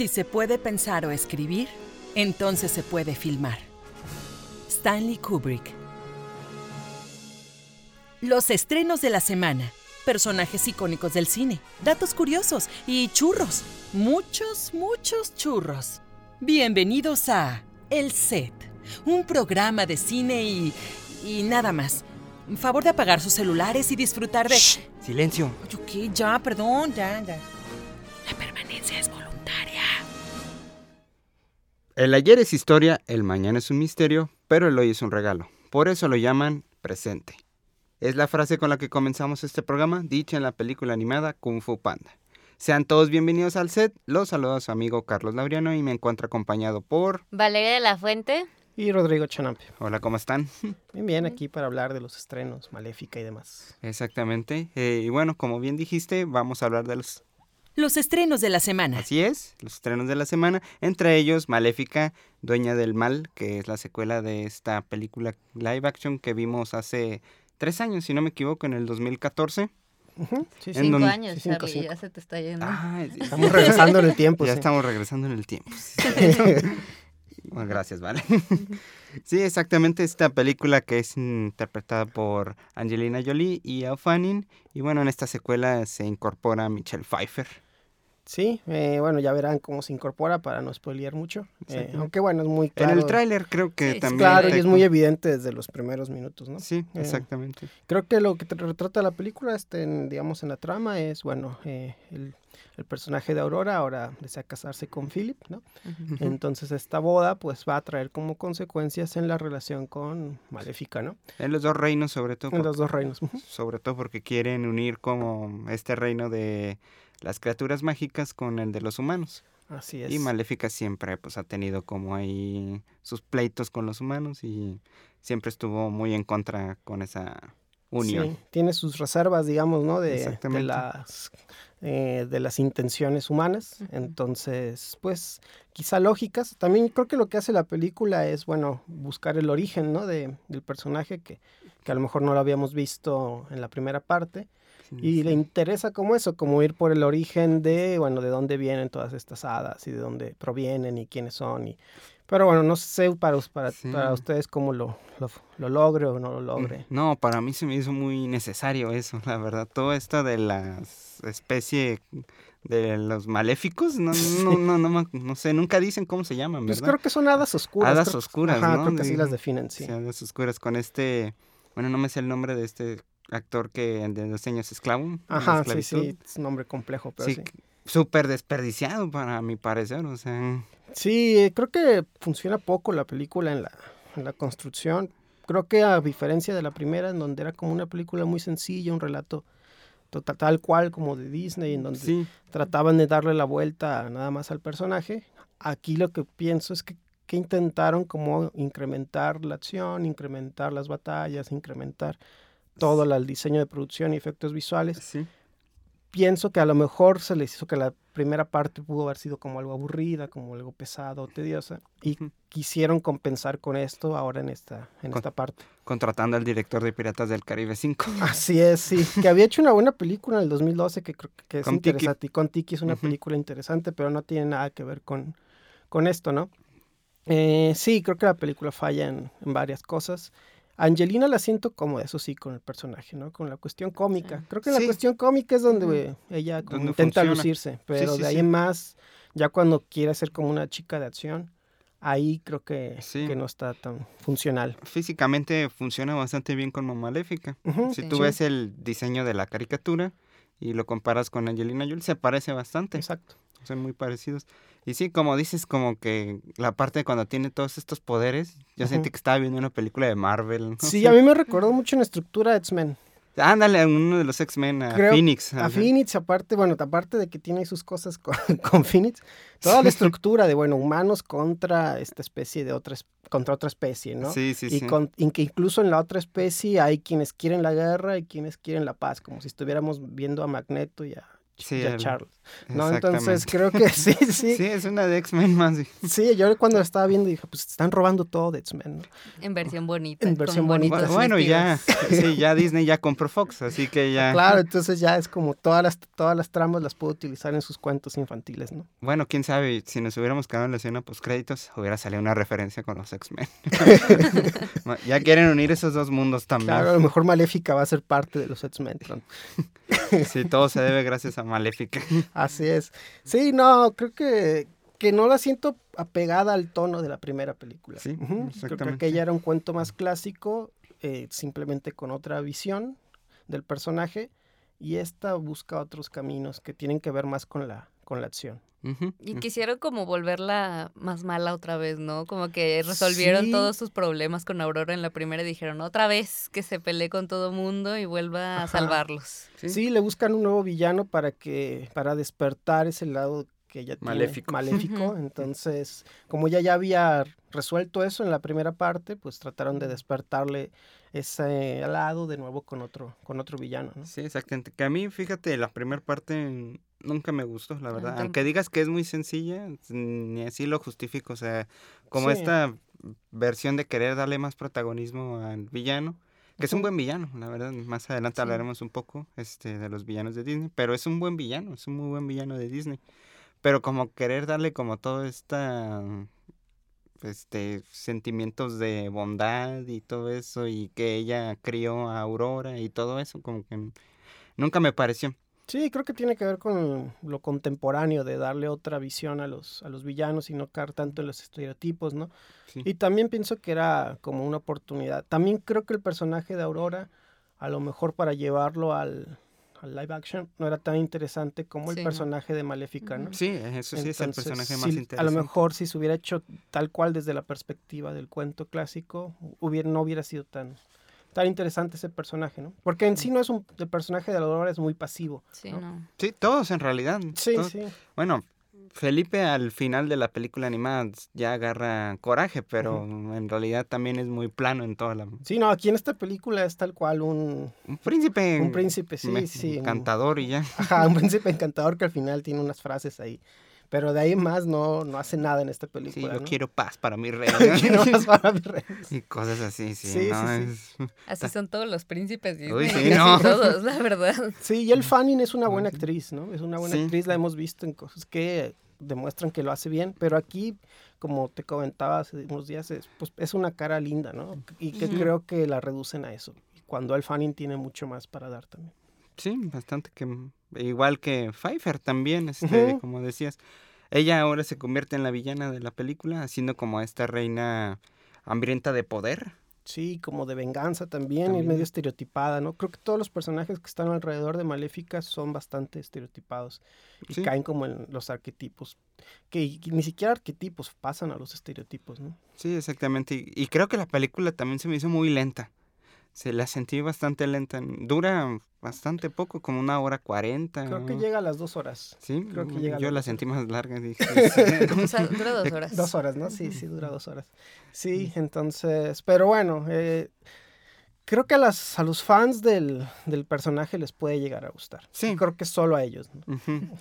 Si se puede pensar o escribir, entonces se puede filmar. Stanley Kubrick. Los estrenos de la semana. Personajes icónicos del cine, datos curiosos y churros. Muchos, muchos churros. Bienvenidos a El Set, un programa de cine y... y nada más. Favor de apagar sus celulares y disfrutar de... Silencio. Ok, ya, perdón, ya, ya. La permanencia es voluntaria. El ayer es historia, el mañana es un misterio, pero el hoy es un regalo. Por eso lo llaman presente. Es la frase con la que comenzamos este programa, dicha en la película animada Kung Fu Panda. Sean todos bienvenidos al set. Los saluda su amigo Carlos Labriano y me encuentro acompañado por... Valeria de la Fuente. Y Rodrigo Chanampe. Hola, ¿cómo están? Bien, bien, aquí para hablar de los estrenos, Maléfica y demás. Exactamente. Eh, y bueno, como bien dijiste, vamos a hablar de los... Los estrenos de la semana. Así es, los estrenos de la semana. Entre ellos, Maléfica, Dueña del Mal, que es la secuela de esta película live action que vimos hace tres años, si no me equivoco, en el 2014. Ujú, Sí. Cinco donde- años, sí, cinco, Charlie, cinco. ya se te está yendo. Ah, Estamos regresando en el tiempo. ya sí. estamos regresando en el tiempo. Bueno, gracias, vale. Sí, exactamente esta película que es interpretada por Angelina Jolie y Al Fanning. Y bueno, en esta secuela se incorpora Michelle Pfeiffer. Sí, eh, bueno, ya verán cómo se incorpora para no spoilear mucho. Eh, aunque bueno, es muy claro. En el tráiler creo que Sí, también... Claro, y es muy evidente desde los primeros minutos, ¿no? Sí, Eh, exactamente. Creo que lo que te retrata la película, este, en- digamos, en la trama es, bueno, eh, el, el personaje de Aurora ahora desea casarse con Philip, ¿no? Entonces esta boda pues va a traer como consecuencias en la relación con Maléfica, ¿no? En los dos reinos, sobre todo. En los dos reinos. Sobre todo porque quieren unir como este reino de las criaturas mágicas con el de los humanos. Así es. Y Maléfica siempre pues ha tenido como ahí sus pleitos con los humanos y siempre estuvo muy en contra con esa unión. Sí, tiene sus reservas, digamos, ¿no? De, las eh, de las intenciones humanas. Entonces, pues, quizá lógicas. También creo que lo que hace la película es, bueno, buscar el origen, ¿no? De, del personaje que, que a lo mejor no lo habíamos visto en la primera parte. Y le interesa como eso, como ir por el origen de, bueno, de dónde vienen todas estas hadas y de dónde provienen y quiénes son. Y... Pero bueno, no sé para, para, Sí. para ustedes cómo lo, lo, lo logre o no lo logre. No, para mí se me hizo muy necesario eso, la verdad. Todo esto de las especie de los maléficos, no, no, no, no, no sé, nunca dicen cómo se llaman, Pues ¿verdad? creo que son hadas oscuras. Hadas creo- oscuras, Ajá, ¿no? creo que así las definen, sí. Sí, hadas oscuras con este, bueno, no me sé el nombre de este actor que de los años esclavo. Ajá, sí, sí, es un nombre complejo, pero Sí, sí. súper desperdiciado para mi parecer, o sea, Sí, creo que funciona poco la película en la, en la construcción. Creo que a diferencia de la primera, en donde era como una película muy sencilla, un relato total, tal cual como de Disney, en donde sí, trataban de darle la vuelta nada más al personaje. Aquí lo que pienso es que, que intentaron como incrementar la acción, incrementar las batallas, incrementar todo el diseño de producción y efectos visuales. sí. Pienso que a lo mejor se les hizo que la primera parte pudo haber sido como algo aburrida, como algo pesado, tediosa, y quisieron compensar con esto ahora en esta, en Con- esta parte. Contratando al director de Piratas del Caribe 5. Así es, sí. Que había hecho una buena película en el 2012 que creo que es Con Tiki. interesante. Y con Tiki es una película interesante, pero no tiene nada que ver con, con esto, ¿no? Eh, sí, creo que la película falla en, en varias cosas. Angelina la siento cómoda, eso sí, con el personaje, ¿no? Con la cuestión cómica. Sí. Creo que la Sí. cuestión cómica es donde ella como Donde intenta funciona. lucirse, pero sí, de ahí sí. en más, ya cuando quiere ser como una chica de acción, ahí creo que, Sí. que no está tan funcional. Físicamente funciona bastante bien con Maléfica. Si Sí. tú ves el diseño de la caricatura y lo comparas con Angelina Jolie, se parece bastante. Exacto. Son muy parecidos. Y sí, como dices, como que la parte de cuando tiene todos estos poderes, yo Ujú. sentí que estaba viendo una película de Marvel. no Sí, a mí me recordó mucho en estructura X-Men. Ándale, a uno de los X-Men, a Creo- Phoenix. A. Phoenix, aparte, bueno, aparte de que tiene sus cosas con, con Phoenix, toda la estructura de, bueno, humanos contra esta especie de otra, contra otra especie, ¿no? Sí, sí, y sí. con- y que incluso en la otra especie hay quienes quieren la guerra y quienes quieren la paz, como si estuviéramos viendo a Magneto y a, Sí, y a el- Charles. ¿no? Entonces creo que sí, sí, Sí, es una de X-Men más. sí. sí, yo cuando la estaba viendo dije, pues están robando todo de X-Men, ¿no? En versión bonita. En versión bonita. bonitos Bueno, ya, sí, ya Disney ya compró Fox, así que ya. Claro, entonces ya es como todas las, todas las tramas las puedo utilizar en sus cuentos infantiles, ¿no? Bueno, quién sabe, si nos hubiéramos quedado en la escena post créditos, hubiera salido una referencia con los X-Men. ya quieren unir esos dos mundos también. Claro, a lo mejor Maléfica va a ser parte de los X-Men. Sí, todo se debe gracias a Maléfica. Así es. Sí, no, creo que, que no la siento apegada al tono de la primera película. Sí, Ujú, Creo que exactamente. aquella era un cuento más clásico, eh, simplemente con otra visión del personaje, y esta busca otros caminos que tienen que ver más con la, con la acción. Y quisieron como volverla más mala otra vez, ¿no? Como que resolvieron Sí. todos sus problemas con Aurora en la primera y dijeron otra vez que se pelee con todo mundo y vuelva a salvarlos. Sí. Sí. le buscan un nuevo villano para que para despertar ese lado que ella tiene Maléfico. Entonces, como ella ya había resuelto eso en la primera parte, pues trataron de despertarle ese lado de nuevo con otro con otro villano, ¿no? Sí, exactamente. Que a mí, fíjate, la primera parte nunca me gustó, la verdad. tampoco. Aunque digas que es muy sencilla, ni así lo justifico. O sea, como Sí. esta versión de querer darle más protagonismo al villano, que es un buen villano, la verdad. Más adelante Sí. hablaremos un poco este, de los villanos de Disney, pero es un buen villano, es un muy buen villano de Disney. Pero como querer darle como todo esta este sentimientos de bondad y todo eso y que ella crió a Aurora y todo eso como que nunca me pareció. Sí, creo que tiene que ver con lo contemporáneo de darle otra visión a los a los villanos y no caer tanto en los estereotipos, ¿no? Sí. Y también pienso que era como una oportunidad. También creo que el personaje de Aurora, a lo mejor para llevarlo al, al live action, no era tan interesante como el no. personaje de Maléfica, ¿no? Sí, eso sí es el personaje más A interesante. lo mejor si se hubiera hecho tal cual desde la perspectiva del cuento clásico, hubiera, no hubiera sido tan, tan interesante ese personaje, ¿no? Porque en sí no es un... El personaje de Aurora es muy pasivo. Sí, ¿no? no. Sí, todos en realidad. Sí, todos- sí. Bueno, Felipe al final de la película animada ya agarra coraje, pero en realidad también es muy plano en toda la... Sí, no, aquí en esta película es tal cual un, Un príncipe. un príncipe, sí, me- sí. Encantador y ya. Ajá, un príncipe encantador que al final tiene unas frases ahí. Pero de ahí más no, no hace nada en esta Sí, película. yo ¿no? quiero paz para mi reina. Quiero más para mi rey. y cosas así, sí. Sí, ¿no? sí, Es- Así son todos los príncipes Disney, Uy, sí, no. todos, la verdad. Sí, y el Fanning es una buena actriz, ¿no? Es una buena Sí. actriz, la hemos visto en cosas que demuestran que lo hace bien, pero aquí, como te comentaba hace unos días, es, pues, es una cara linda, ¿no? Y que creo que la reducen a eso. Cuando el Fanning tiene mucho más para dar también. Sí, bastante que igual que Pfeiffer también, este, como decías. Ella ahora se convierte en la villana de la película, haciendo como esta reina hambrienta de poder. Sí, como de venganza también, y medio estereotipada, ¿no? Creo que todos los personajes que están alrededor de Maléfica son bastante estereotipados y Sí. caen como en los arquetipos, que ni siquiera arquetipos pasan a los estereotipos, ¿no? Sí, exactamente. Y, y creo que la película también se me hizo muy lenta. Se la sentí bastante lenta. Dura bastante poco, como una hora cuarenta. Creo que llega a las dos horas. Sí, creo que llega a yo las la dos sentí más larga. Dije, O sea, dura dos horas. Dos horas, ¿no? Sí, sí, dura dos horas. Sí, entonces, pero bueno, eh, creo que a, las, a los fans del, del personaje les puede llegar a gustar. Sí. Creo que solo a ellos,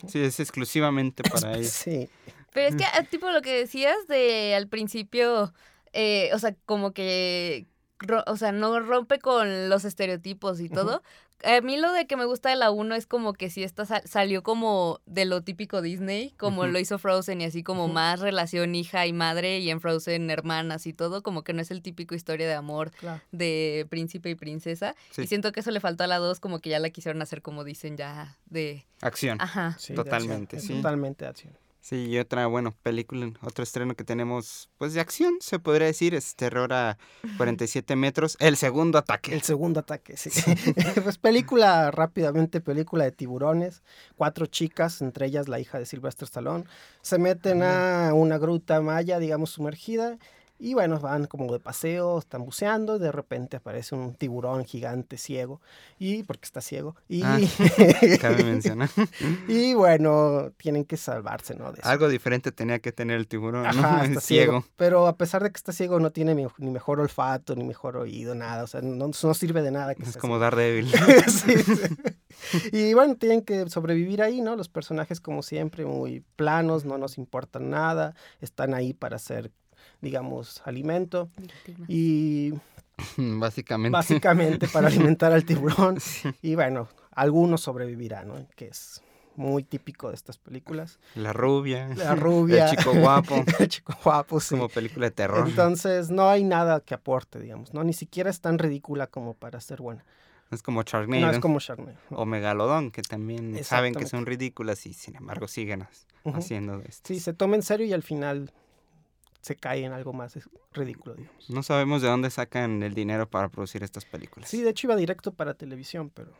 Sí, es exclusivamente para ellos. Sí. Pero es que, ah, tipo, lo que decías de al principio, eh, o sea, como que, o sea, no rompe con los estereotipos y todo. A mí lo de que me gusta de la 1 es como que si esta sal- salió como de lo típico Disney, como lo hizo Frozen y así como más relación hija y madre y en Frozen hermanas y todo, como que no es el típico historia de amor Claro. de príncipe y princesa. Sí. Y siento que eso le faltó a la 2, como que ya la quisieron hacer como dicen ya de... Acción. Ajá. Sí, de Totalmente, acción, sí. Totalmente de acción. Sí, y otra, bueno, película, otro estreno que tenemos, pues de acción, se podría decir, es Terror a 47 metros, el segundo ataque. El segundo ataque, sí. pues película, rápidamente, película de tiburones. Cuatro chicas, entre ellas la hija de Sylvester Stallone, se meten a una gruta maya, digamos, sumergida. Y bueno, van como de paseo, están buceando, y de repente aparece un tiburón gigante ciego, y porque está ciego, y, Ah, Cabe mencionar. y bueno, tienen que salvarse, ¿no? De eso. Algo diferente tenía que tener el tiburón, ¿no? Ajá, está ciego. ciego. Pero a pesar de que está ciego, no tiene ni, mejor olfato, ni mejor oído, nada. O sea, no, no sirve de nada. Que Es como. Sí, sí. Y bueno, tienen que sobrevivir ahí, ¿no? Los personajes, como siempre, muy planos, no nos importan nada, están ahí para hacer, digamos, alimento. Y Básicamente. básicamente para alimentar al tiburón. Y bueno, algunos sobrevivirán, ¿no? Que es muy típico de estas películas. La rubia. La rubia. El chico guapo. El chico guapo, sí. Como película de terror. Entonces, no hay nada que aporte, digamos, ¿no? Ni siquiera es tan ridícula como para ser buena. es como Sharknado. No es como Sharknado. ¿no? O Megalodón, que también saben que son ridículas y sin embargo siguen Ujú. haciendo esto. Sí, se toma en serio y al final se cae en algo más es- ridículo, digamos. No sabemos de dónde sacan el dinero para producir estas películas. Sí, de hecho iba directo para televisión, pero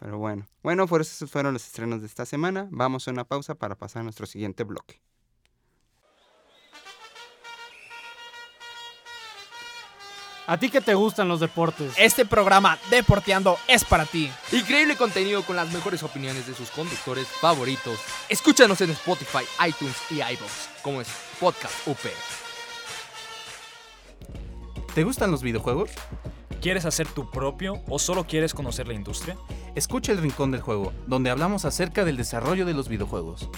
Pero bueno. Bueno, por eso esos fueron los estrenos de esta semana. Vamos a una pausa para pasar a nuestro siguiente bloque. ¿A ti que te gustan los deportes? Este programa Deporteando es para ti. Increíble contenido con las mejores opiniones de sus conductores favoritos. Escúchanos en Spotify, iTunes y iVoox, como es Podcast UP. ¿Te gustan los videojuegos? ¿Quieres hacer tu propio o solo quieres conocer la industria? Escucha El Rincón del Juego, donde hablamos acerca del desarrollo de los videojuegos.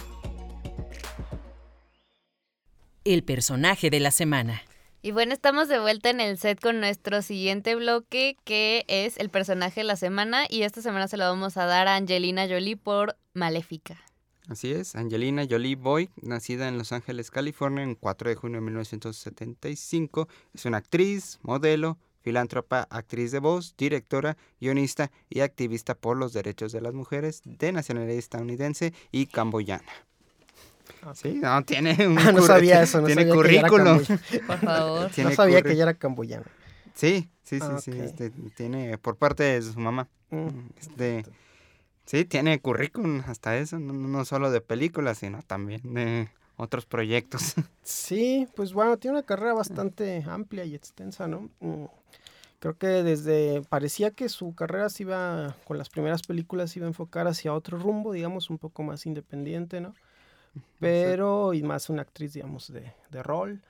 El personaje de la semana. Y bueno, estamos de vuelta en el set con nuestro siguiente bloque, que es el personaje de la semana. Y esta semana se lo vamos a dar a Angelina Jolie por Maléfica. Así es, Angelina Jolie Boy, nacida en Los Ángeles, California, en 4 de junio de 1975, es una actriz, modelo, filántropa, actriz de voz, directora, guionista y activista por los derechos de las mujeres de nacionalidad estadounidense y camboyana. Sí, no, tiene un Ah, no sabía eso, no tiene sabía que ella era currículum. camboyana. Por favor. Tiene no sabía que ella era camboyana. Sí, sí, sí, Ah, sí, este, tiene por parte de su mamá. Mm. Este, sí, tiene currículum hasta eso, no, no- no solo de películas, sino también de otros proyectos. Sí, pues bueno, tiene una carrera bastante amplia y extensa, ¿no? Mm, Creo que desde parecía que su carrera se iba, con las primeras películas se iba a enfocar hacia otro rumbo, digamos, un poco más independiente, ¿no? Pero, y más una actriz, digamos, de, de rol.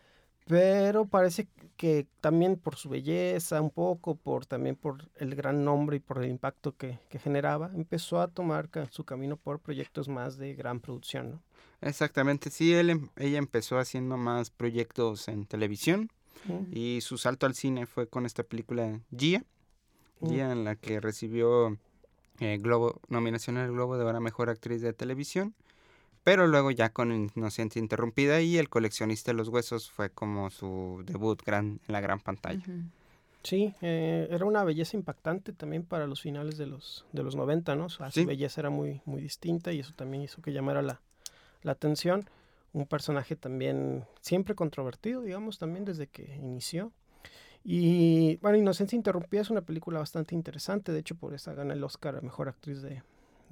Pero parece que también por su belleza, un poco, por también por el gran nombre y por el impacto que, que generaba, empezó a tomar su camino por proyectos más de gran producción, ¿no? Exactamente, sí, él, em- ella empezó haciendo más proyectos en televisión y su salto al cine fue con esta película Gia. Gia en la que recibió eh, Globo, nominación al Globo de Oro a Mejor Actriz de Televisión, pero luego ya con Inocente Interrumpida y El Coleccionista de los Huesos fue como su debut gran, en la gran pantalla. Sí, eh, era una belleza impactante también para los finales de los, de los 90, ¿no? O sea, Sí. Su belleza era muy, muy distinta y eso también hizo que llamara la, la atención. Un personaje también siempre controvertido, digamos, también desde que inició. Y bueno, Inocencia Interrumpida es una película bastante interesante, de hecho por esa gana el Oscar a Mejor Actriz de,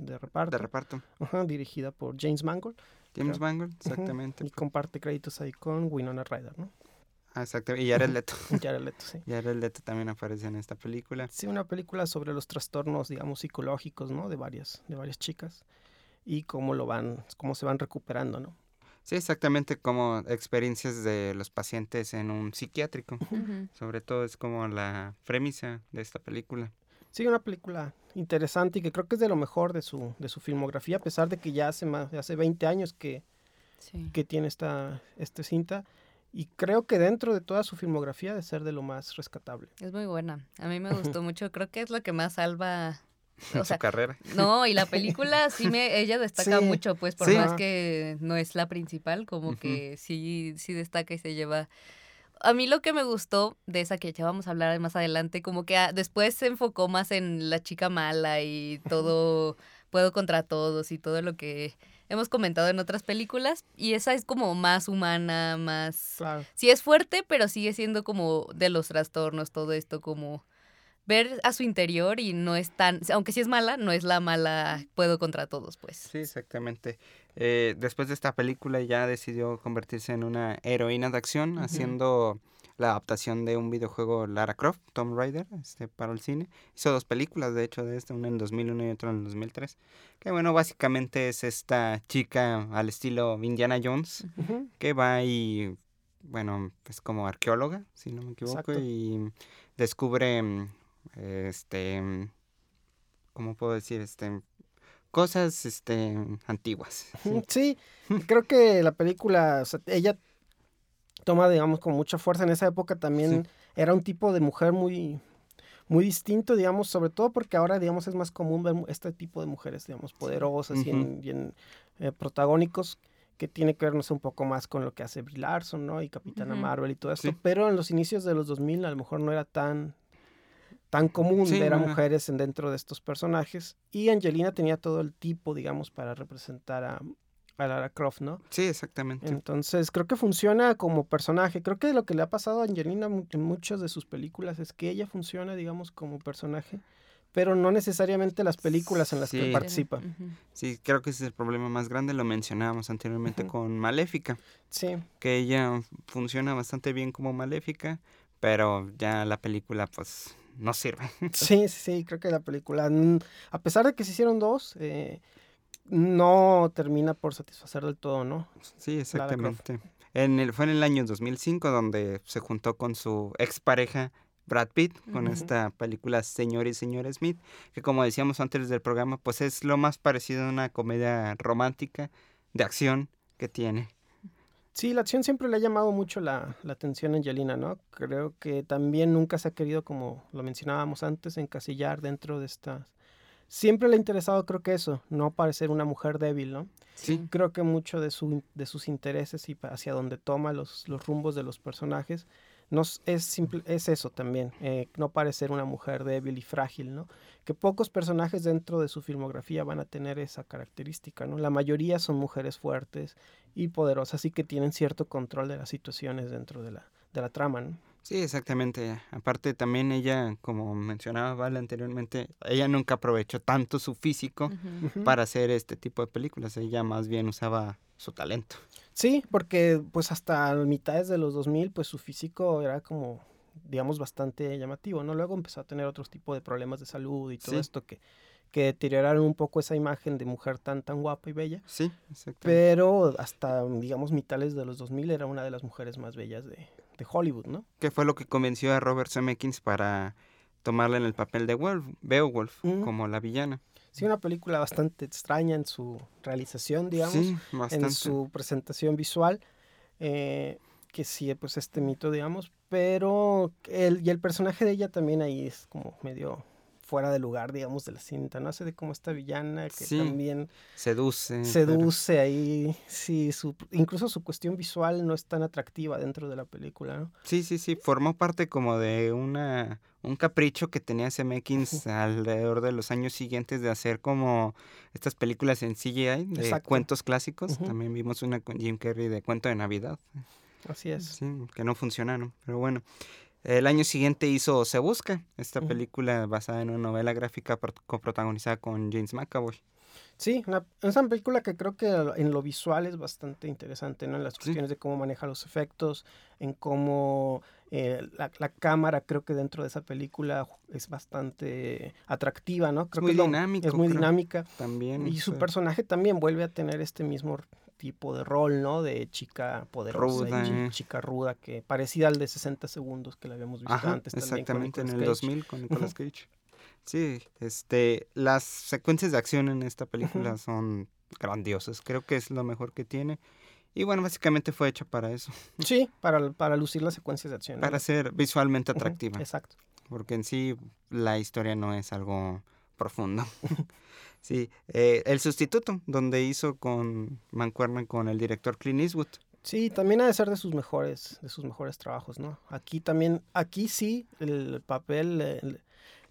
de Reparto, De reparto. Ajá, dirigida por James Mangold. James Creo. Mangold, exactamente. Y comparte créditos ahí con Winona Ryder, ¿no? Ah, exactamente. Y Jared Leto. Jared Leto, sí. Jared Leto también aparece en esta película. Sí, una película sobre los trastornos, digamos, psicológicos, ¿no? De varias, de varias chicas y cómo lo van, cómo se van recuperando, ¿no? Sí, exactamente como experiencias de los pacientes en un psiquiátrico. Sobre todo es como la premisa de esta película. Sí, una película interesante y que creo que es de lo mejor de su, de su filmografía, a pesar de que ya hace más, hace 20 años que, Sí. que tiene esta, esta cinta. Y creo que dentro de toda su filmografía de ser de lo más rescatable. Es muy buena. A mí me gustó mucho. Creo que es lo que más salva. O sea, su carrera. no, y la película sí me, ella destaca Sí, mucho, pues por sí. más que no es la principal, como que sí, sí destaca y se lleva. A mí lo que me gustó de esa que ya vamos a hablar más adelante, como que ah, después se enfocó más en la chica mala y todo, puedo contra todos y todo lo que hemos comentado en otras películas. Y esa es como más humana, más... Claro. Sí es fuerte, pero sigue siendo como de los trastornos, todo esto como ver a su interior y no es tan, aunque sí es mala, no es la mala puedo contra todos, pues. Sí, exactamente. Eh, después de esta película ya decidió convertirse en una heroína de acción, haciendo la adaptación de un videojuego Lara Croft, Tomb Raider, este, para el cine. Hizo dos películas, de hecho, de este, una en 2001 y otra en 2003. Que bueno, básicamente es esta chica al estilo Indiana Jones, que va y, bueno, es como arqueóloga, si no me equivoco, Exacto. y descubre, mm, este, ¿cómo puedo decir? Este, cosas, este, antiguas. sí. Sí, creo que la película, o sea, ella toma, digamos, con mucha fuerza. En esa época también era un tipo de mujer muy, muy distinto, digamos, sobre todo porque ahora, digamos, es más común ver este tipo de mujeres, digamos, poderosas y en, Ujú. y en, eh, protagónicos que tiene que ver, no sé, un poco más con lo que hace Brie Larson, ¿no? Y Capitana. Marvel y todo esto. Pero en los inicios de los 2000 a lo mejor no era tan tan común Sí, ver a mujeres en dentro de estos personajes y Angelina tenía todo el tipo digamos para representar a, a Lara Croft, ¿no? Sí, exactamente. Entonces creo que funciona como personaje. Creo que lo que le ha pasado a Angelina en muchas de sus películas es que ella funciona, digamos, como personaje, pero no necesariamente las películas en las que participa. Sí, creo que ese es el problema más grande, lo mencionábamos anteriormente con Maléfica, Sí, que ella funciona bastante bien como Maléfica, pero ya la película pues no sirve. sí, sí, sí, creo que la película, a pesar de que se hicieron dos, eh, no termina por satisfacer del todo, ¿no? Sí, exactamente. En el, fue en el año 2005 donde se juntó con su expareja Brad Pitt con esta película Señor y Señora Smith, que como decíamos antes del programa, pues es lo más parecido a una comedia romántica de acción que tiene. Sí, la acción siempre le ha llamado mucho la, la atención a Angelina, ¿no? Creo que también nunca se ha querido, como lo mencionábamos antes, encasillar dentro de estas... Siempre le ha interesado, creo que eso, no parecer una mujer débil, ¿no? Sí, Creo que mucho de, su, de sus intereses y hacia donde toma los, los rumbos de los personajes nos, es, simple, es eso también, eh, no parecer una mujer débil y frágil, ¿no? Que pocos personajes dentro de su filmografía van a tener esa característica, ¿no? La mayoría son mujeres fuertes y poderosas y que tienen cierto control de las situaciones dentro de la, de la trama, ¿no? Sí, exactamente. Aparte también ella, como mencionaba Val anteriormente, ella nunca aprovechó tanto su físico para hacer este tipo de películas. Ella más bien usaba su talento. Sí, porque pues hasta mitades de los 2000 pues su físico era como digamos bastante llamativo, ¿no? Luego empezó a tener otros tipos de problemas de salud y todo Sí. esto que, que deterioraron un poco esa imagen de mujer tan tan guapa y bella, Sí, exactamente. pero hasta digamos mitades de los 2000 era una de las mujeres más bellas de, de Hollywood, ¿no? Que fue lo que convenció a Robert Zemeckis para tomarla en el papel de Wolf, Beowulf, Mm. como la villana. Sí, una película bastante extraña en su realización, digamos. sí, en su presentación visual, eh, que sí, pues este mito, digamos, pero el, y el personaje de ella también ahí es como medio fuera de lugar, digamos, de la cinta, ¿no? Hace de como esta villana que Sí, también Seduce. pero- seduce ahí, sí, su, incluso su cuestión visual no es tan atractiva dentro de la película, ¿no? Sí, sí, sí, formó parte como de una un capricho que tenía Zemeckis alrededor de los años siguientes de hacer como estas películas en CGI de Exacto. cuentos clásicos. También vimos una con Jim Carrey de cuento de Navidad. Así es. Sí, que no funcionaron, pero bueno. El año siguiente hizo Se Busca, esta película basada en una novela gráfica pro- coprotagonizada con James McAvoy. Sí, una, es una película que creo que en lo visual es bastante interesante, ¿no? En las Sí. cuestiones de cómo maneja los efectos, en cómo eh, la, la cámara creo que dentro de esa película es bastante atractiva, ¿no? Creo muy que dinámico, Es muy creo. dinámica. También. Y su personaje también vuelve a tener este mismo tipo de rol, ¿no? De chica poderosa Ruda, y eh. chica ruda, que parecida al de 60 segundos que la habíamos visto Ajá, antes también. exactamente, en Nicolas el Cage. 2000 con Nicolas Cage. Sí, este, las secuencias de acción en esta película son grandiosas. Creo que es lo mejor que tiene. Y bueno, básicamente fue hecha para eso, Sí, para, para lucir las secuencias de acción. ¿no? para ser visualmente atractiva. Exacto. porque en sí la historia no es algo profundo. sí, eh, El Sustituto, donde hizo con Mancuerna con el director Clint Eastwood. Sí, también ha de ser de sus mejores, de sus mejores trabajos, ¿no? Aquí también, aquí sí, el papel le,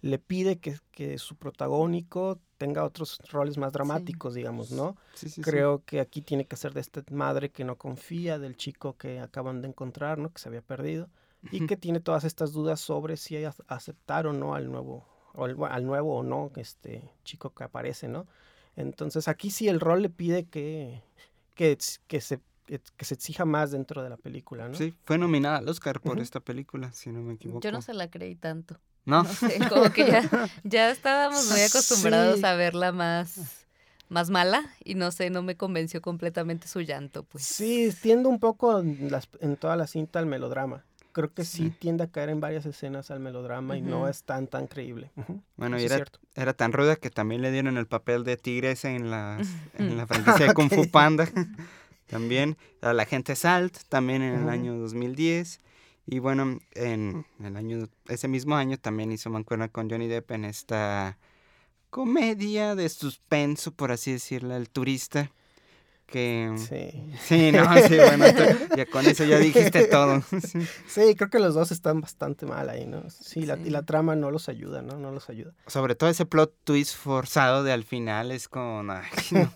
le pide que, que su protagónico tenga otros roles más dramáticos, digamos, ¿no? Sí, sí, sí. Creo que aquí tiene que ser de esta madre que no confía, del chico que acaban de encontrar, ¿no? Que se había perdido. y que tiene todas estas dudas sobre si aceptar o no al nuevo, o al, nuevo o no este chico que aparece, ¿no? Entonces aquí sí el rol le pide que, que, que se que se exija más dentro de la película, ¿no? Sí, fue nominada al Oscar por esta película, si no me equivoco. Yo no se la creí tanto. ¿No? no sé, como que ya, ya estábamos muy acostumbrados a verla más más mala y no sé, no me convenció completamente su llanto, pues. Sí, tiende un poco en, en toda la cinta al melodrama. Creo que sí. tiende a caer en varias escenas al melodrama y no es tan, tan creíble. Bueno, y era, era, tan ruda que también le dieron el papel de tigresa en, las, en la franquicia de Kung Fu Panda. también a la gente Salt, también en el año 2010. Y bueno, en el año, ese mismo año también hizo mancuerna con Johnny Depp en esta comedia de suspenso, por así decirlo, el turista. Que... Sí. Sí, no, sí, bueno, ya con eso ya dijiste todo. Sí. creo que los dos están bastante mal ahí, ¿no? Sí, La, y la trama no los ayuda, ¿no? No los ayuda. Sobre todo ese plot twist forzado de al final es como, ay,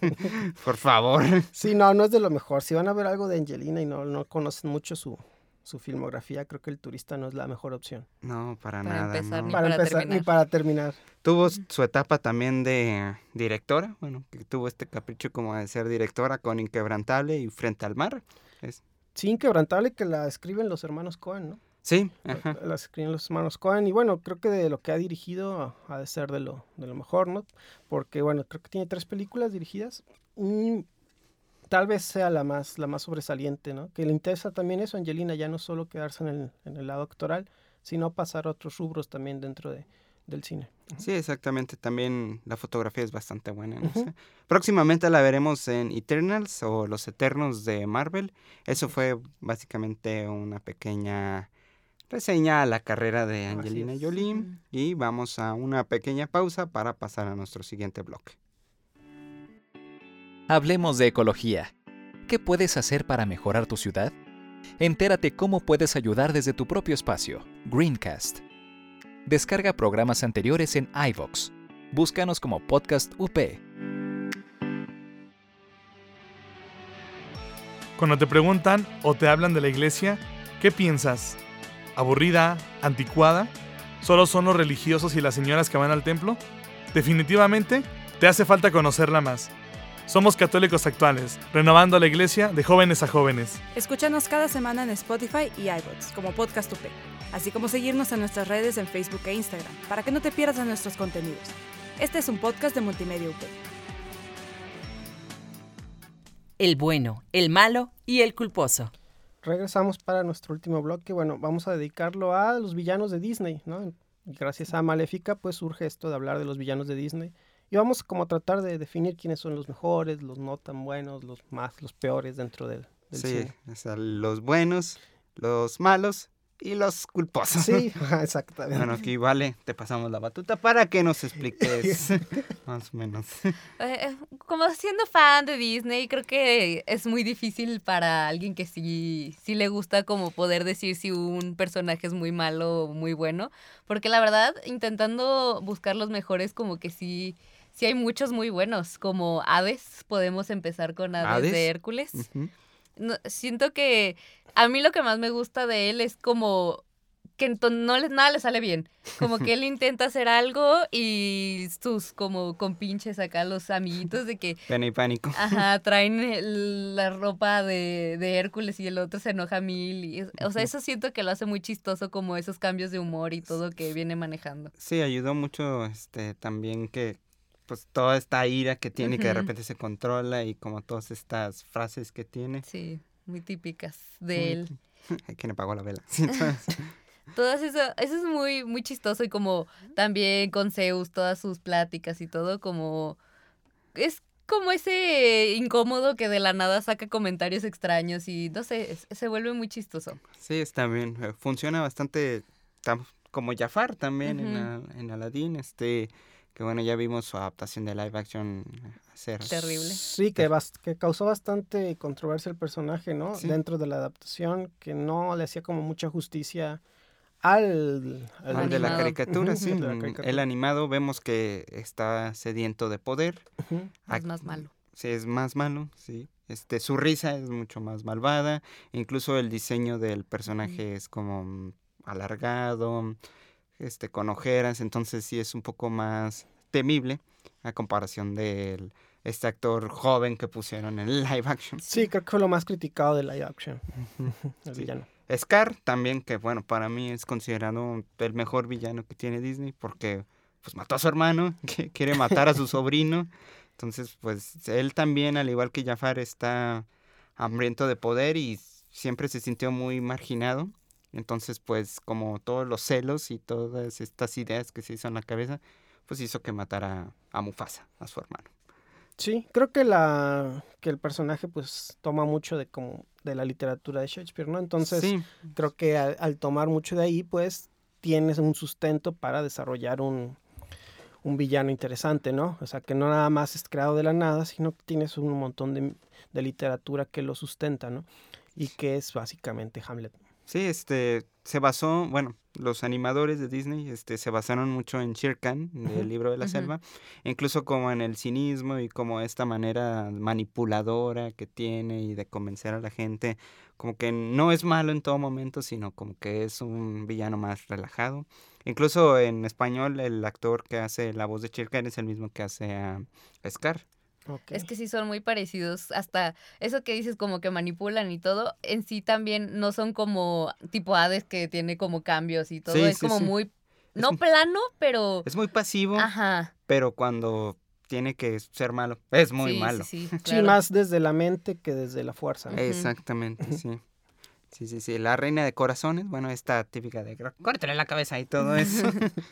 por favor. Sí, no, no es de lo mejor. Si van a ver algo de Angelina y no, no conocen mucho su, su filmografía, creo que El Turista no es la mejor opción. No, para, nada. Empezar, Ni para, para empezar, terminar. ni para terminar. Tuvo su etapa también de directora, bueno, que tuvo este capricho como de ser directora con Inquebrantable y Frente al Mar. Es... Sí, Inquebrantable que la escriben los hermanos Cohen, ¿no? Sí, ajá. La escriben los hermanos Cohen y bueno, creo que de lo que ha dirigido ha de ser de lo, de lo mejor, ¿no? Porque bueno, creo que tiene tres películas dirigidas y tal vez sea la más, la más sobresaliente, ¿no? Que le interesa también eso, Angelina, ya no solo quedarse en el, en el lado actoral, sino pasar a otros rubros también dentro de, del cine. Sí, exactamente. También la fotografía es bastante buena. ¿no? sé. Próximamente la veremos en Eternals o Los Eternos de Marvel. Eso fue básicamente una pequeña reseña a la carrera de Angelina. Jolie. Y vamos a una pequeña pausa para pasar a nuestro siguiente bloque. Hablemos de ecología. ¿Qué puedes hacer para mejorar tu ciudad? Entérate cómo puedes ayudar desde tu propio espacio. Greencast. Descarga programas anteriores en iVoox. Búscanos como Podcast UP. Cuando te preguntan o te hablan de la iglesia, ¿qué piensas? ¿Aburrida? ¿Anticuada? ¿Solo son los religiosos y las señoras que van al templo? Definitivamente, te hace falta conocerla más. Somos católicos actuales, renovando la iglesia de jóvenes a jóvenes. Escúchanos cada semana en Spotify y iBots como Podcast UP, así como seguirnos en nuestras redes en Facebook e Instagram para que no te pierdas de nuestros contenidos. Este es un podcast de Multimedia UP. El bueno, el malo y el culposo. Regresamos para nuestro último bloque. Bueno, vamos a dedicarlo a los villanos de Disney, ¿no? Gracias a Maléfica, pues surge esto de hablar de los villanos de Disney. Y vamos como a tratar de definir quiénes son los mejores, los no tan buenos, los más, los peores dentro del, del Sí, cine. o sea, los buenos, los malos y los culposos. Sí, exactamente. Bueno, aquí vale, te pasamos la batuta para que nos expliques más o menos. Eh, como siendo fan de Disney, creo que es muy difícil para alguien que sí, sí le gusta como poder decir si un personaje es muy malo o muy bueno. Porque la verdad, intentando buscar los mejores, como que sí, sí hay muchos muy buenos. Como Hades, podemos empezar con Hades, ¿Hades? de Hércules. No, siento que a mí lo que más me gusta de él es como que no le, nada le sale bien. Como que él intenta hacer algo y sus como compinches acá, los amiguitos de que, Pena y pánico. ajá, traen el- la ropa de, de Hércules y el otro se enoja mil. Y, o sea, eso siento que lo hace muy chistoso como esos cambios de humor y todo que viene manejando. Sí, ayudó mucho este también que pues toda esta ira que tiene que de repente se controla y como todas estas frases que tiene. Sí, muy típicas de él. ¿Quién apagó la vela? Sí, todas. Eso, eso es muy, muy chistoso y como también con Zeus, todas sus pláticas y todo, como es como ese incómodo que de la nada saca comentarios extraños y no sé, es- se vuelve muy chistoso. Sí, está bien. eh, Funciona bastante como Jafar también Ujú. la- en Aladdin. Este, que bueno, ya vimos su adaptación de live action hacer. Terrible. Sí, que, bas- que causó bastante controversia el personaje, ¿no? Sí. Dentro de la adaptación, que no le hacía como mucha justicia al... Al de la Animado. caricatura, sí. mm, caricatura. El animado vemos que está sediento de poder. Es más malo. sí es más malo, sí. Este, su risa es mucho más malvada, incluso el diseño del personaje es como mm, alargado, este, con ojeras, entonces sí es un poco más temible a comparación del este actor joven que pusieron en el live action. Sí, creo que fue lo más criticado de live action. el Sí. villano. Scar también, que bueno, para mí es considerado el mejor villano que tiene Disney porque pues mató a su hermano, que quiere matar a su sobrino. Entonces, pues él también, al igual que Jafar, está hambriento de poder y siempre se sintió muy marginado. Entonces, pues como todos los celos y todas estas ideas que se hizo en la cabeza, pues hizo que matara a Mufasa, a su hermano. Sí, creo que la que el personaje pues toma mucho de como de la literatura de Shakespeare, ¿no? Entonces, Sí. creo que al, al tomar mucho de ahí, pues tienes un sustento para desarrollar un, un villano interesante, ¿no? O sea, que no nada más es creado de la nada, sino que tienes un montón de, de literatura que lo sustenta, ¿no? Y que es básicamente Hamlet. Sí, este, se basó, bueno, los animadores de Disney, este, se basaron mucho en Shere Khan, del libro de la selva, incluso como en el cinismo y como esta manera manipuladora que tiene y de convencer a la gente, como que no es malo en todo momento, sino como que es un villano más relajado. Incluso en español, el actor que hace la voz de Shere Khan es el mismo que hace a Scar. Es que sí son muy parecidos. Hasta eso que dices como que manipulan y todo, en sí también no son como tipo Hades que tiene como cambios y todo. Sí, es sí, como sí. muy, no plano, pero... Es muy pasivo, Ajá. pero cuando tiene que ser malo, es muy malo. sí, Sí, más desde la mente que desde la fuerza. ¿no? Exactamente, sí. Sí, sí, sí. La reina de corazones, bueno, esta típica de "Gr- córtale la cabeza y todo eso.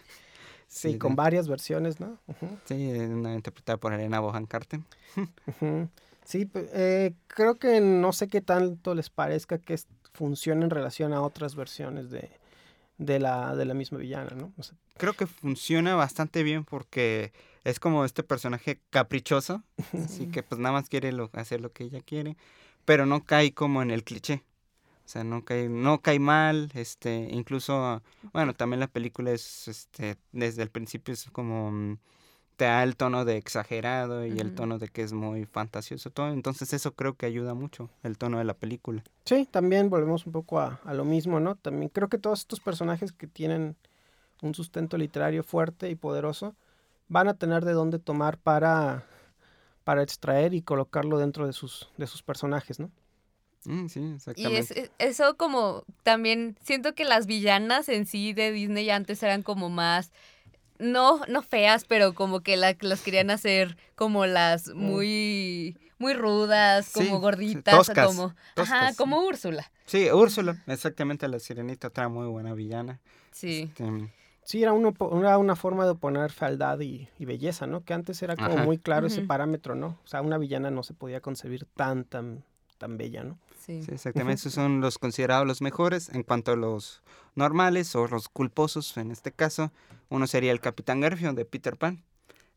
Sí, con varias versiones, ¿no? Sí, una interpretada por Elena Bohan Carter. Sí, eh, creo que no sé qué tanto les parezca que funcione en relación a otras versiones de, de, la, de la misma villana, ¿no? O sea, Creo que funciona bastante bien porque es como este personaje caprichoso, así que pues nada más quiere lo- hacer lo que ella quiere, pero no cae como en el cliché. O sea, no cae, no cae mal, este, incluso, bueno, también la película es, este, desde el principio es como, mm, te da el tono de exagerado y el tono de que es muy fantasioso todo, entonces eso creo que ayuda mucho, el tono de la película. sí, también volvemos un poco a, a lo mismo, ¿no? También creo que todos estos personajes que tienen un sustento literario fuerte y poderoso van a tener de dónde tomar para, para extraer y colocarlo dentro de sus, de sus personajes, ¿no? Mm, sí, Y exactamente. es, es- eso como también siento que las villanas en sí de Disney antes eran como más no no feas, pero como que la- las querían hacer como las muy muy rudas, como Sí, gorditas, toscas, como ajá, como Úrsula. Sí, Úrsula, exactamente, la sirenita, otra muy buena villana. Sí. Este, Sí, era, uno, era una forma de oponer fealdad y, y belleza, ¿no? Que antes era como Ajá. muy claro ese parámetro, ¿no? O sea, una villana no se podía concebir tan, tan, tan bella, ¿no? Sí. Sí, exactamente. Esos son los considerados los mejores. En cuanto a los normales o los culposos, en este caso, uno sería el Capitán Garfio de Peter Pan.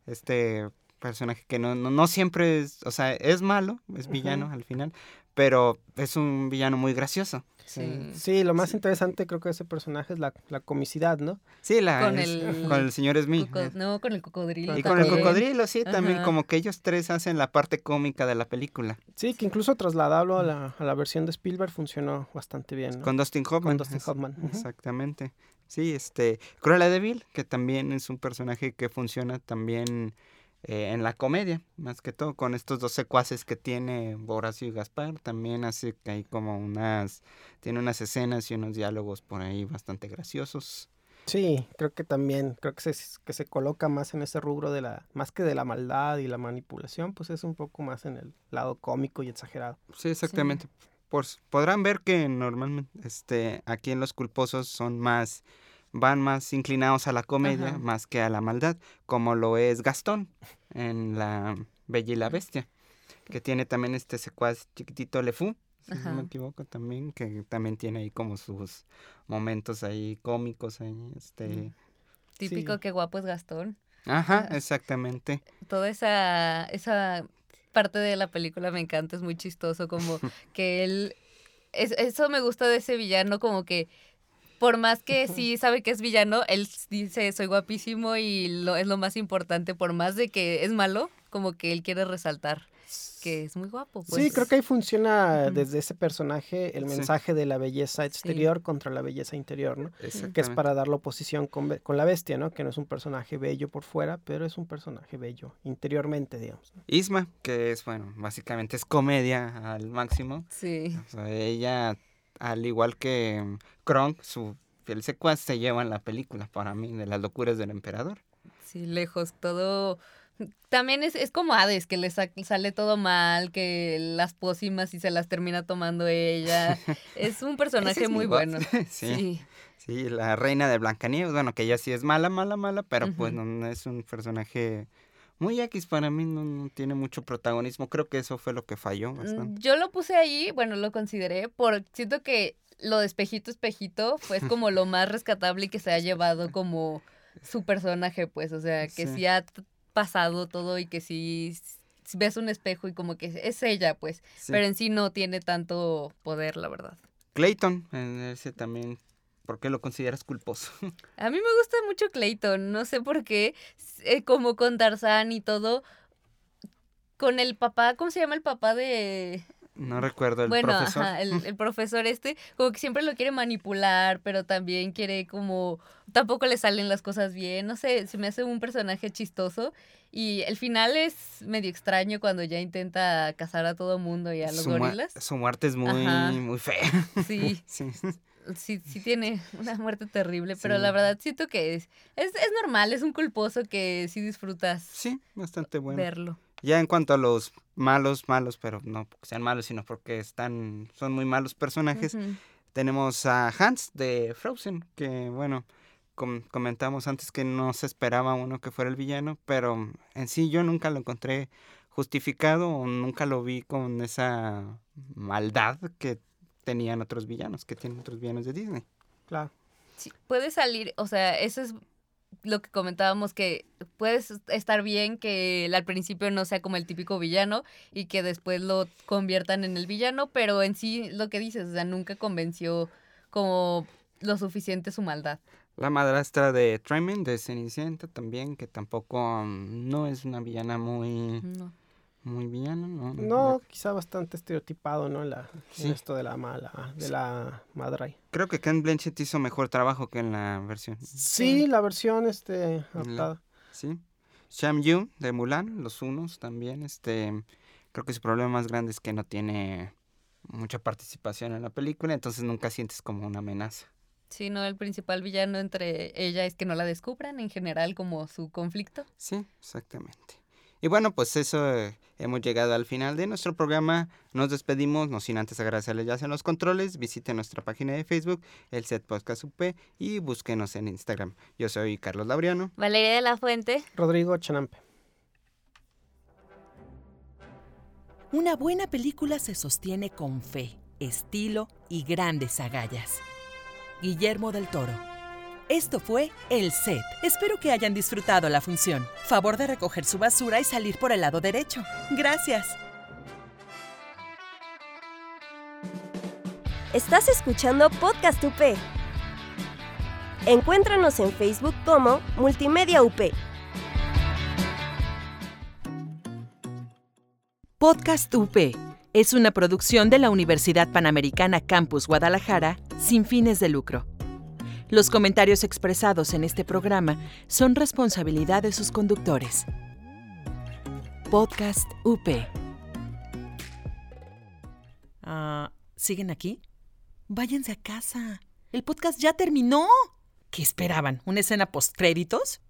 Este personaje que no, no, no siempre es, o sea, es malo, es villano al final, pero es un villano muy gracioso. Sí, Sí, lo más interesante creo que de ese personaje es la, la comicidad, ¿no? Sí, la, Con es- el- con el señor Smith. Coco- no, con el cocodrilo. Y con el cocodrilo, sí, también como que ellos tres hacen la parte cómica de la película. Sí, que incluso trasladarlo a la, a la versión de Spielberg funcionó bastante bien, ¿no? Con Dustin Hoffman. Con Dustin Hoffman. Exactamente. Sí, este, Cruella de Vil, que también es un personaje que funciona también eh, en la comedia, más que todo, con estos dos secuaces que tiene Horacio y Gaspar, también hace que hay como unas, tiene unas escenas y unos diálogos por ahí bastante graciosos. Sí, creo que también, creo que se, que se coloca más en ese rubro de la, más que de la maldad y la manipulación, pues es un poco más en el lado cómico y exagerado. Sí, exactamente. Pues, podrán ver que normalmente este, aquí en Los Culposos son más, van más inclinados a la comedia Ajá. más que a la maldad, como lo es Gastón en La Bella y la Bestia, que tiene también este secuaz chiquitito Lefou, si no me equivoco también, que también tiene ahí como sus momentos ahí cómicos ahí, este... Típico sí. que guapo es Gastón. Ajá, exactamente. Toda esa, esa parte de la película me encanta, es muy chistoso, como que él... es- eso me gusta de ese villano, como que por más que sí sabe que es villano, él dice soy guapísimo y lo, es lo más importante, por más de que es malo, como que él quiere resaltar que es muy guapo. Sí, pues. creo que ahí funciona desde ese personaje el Sí. mensaje de la belleza exterior contra la belleza interior, ¿no? Que es para dar la oposición con, la bestia, ¿no? Que no es un personaje bello por fuera, pero es un personaje bello interiormente, digamos. ¿no? Isma, que es, bueno, básicamente es comedia al máximo. Sí. O sea, ella, al igual que mm, Kronk, su fiel secuaz, se lleva en la película, para mí, de las locuras del emperador. Sí, lejos, todo... También es, es como Hades, que le sa- sale todo mal, que las pócimas y se las termina tomando ella. Es un personaje es muy bueno. sí. Sí. Sí, la reina de Blancanieves, bueno, que ella sí es mala, mala, mala, pero pues no es un personaje muy X para mí, no, no tiene mucho protagonismo. Creo que eso fue lo que falló Mm, bastante. Yo lo puse ahí, bueno, lo consideré, por siento que lo de espejito, espejito, fue como lo más rescatable y que se ha llevado como su personaje, pues, o sea, que sí, Sí. ha pasado todo y que sí ves un espejo y como que es ella, pues, Sí. pero en sí no tiene tanto poder, la verdad. Clayton, en ese también, ¿por qué lo consideras culposo? A mí me gusta mucho Clayton, no sé por qué, eh, como con Tarzán y todo, con el papá, ¿cómo se llama el papá de, No recuerdo el bueno, profesor. ajá, el, el profesor este, como que siempre lo quiere manipular, pero también quiere como, tampoco le salen las cosas bien, no sé, se me hace un personaje chistoso y el final es medio extraño cuando ya intenta cazar a todo mundo y a los su, gorilas. su muerte es muy, Ajá. muy fea. Sí, sí. Sí, sí tiene una muerte terrible, pero Sí. la verdad siento que es, es, es normal, es un culposo que sí disfrutas Sí, bastante bueno. verlo. Ya en cuanto a los malos, malos, pero no porque sean malos, sino porque están, son muy malos personajes, tenemos a Hans de Frozen, que bueno, com- comentamos antes que no se esperaba uno que fuera el villano, pero en sí yo nunca lo encontré justificado o nunca lo vi con esa maldad que tenían otros villanos, que tienen otros villanos de Disney. Claro. Sí, puede salir, o sea, eso es lo que comentábamos, que puedes estar bien que al principio no sea como el típico villano y que después lo conviertan en el villano, pero en sí lo que dices, o sea, nunca convenció como lo suficiente su maldad. La madrastra de Tremaine, de Cenicienta también, que tampoco mm, no es una villana muy, No. Muy villana, ¿no? No, quizá bastante estereotipado, ¿no? La, en Sí. esto de la mala, de la madre. Creo que Ken Blanchett hizo mejor trabajo que en la versión. Sí, la versión este La- adaptada. Sí. Sham Yu de Mulan, los unos también, este, creo que su problema más grande es que no tiene mucha participación en la película, entonces nunca sientes como una amenaza. Sí, no, el principal villano entre ella es que no la descubran en general como su conflicto. Sí, exactamente. Y bueno, pues eso, eh, hemos llegado al final de nuestro programa. Nos despedimos, no sin antes agradecerles ya en los controles. Visiten nuestra página de Facebook, el Set Podcast UP, y búsquenos en Instagram. Yo soy Carlos Laureano. Valeria de la Fuente. Rodrigo Chanampe. Una buena película se sostiene con fe, estilo y grandes agallas. Guillermo del Toro. Esto fue El Set. Espero que hayan disfrutado la función. Favor de recoger su basura y salir por el lado derecho. Gracias. Estás escuchando Podcast UP. Encuéntranos en Facebook como Multimedia UP. Podcast UP es una producción de la Universidad Panamericana Campus Guadalajara sin fines de lucro. Los comentarios expresados en este programa son responsabilidad de sus conductores. Podcast UP. Ah, ¿Siguen aquí? Váyanse a casa. El podcast ya terminó. ¿Qué esperaban? ¿Una escena postcréditos?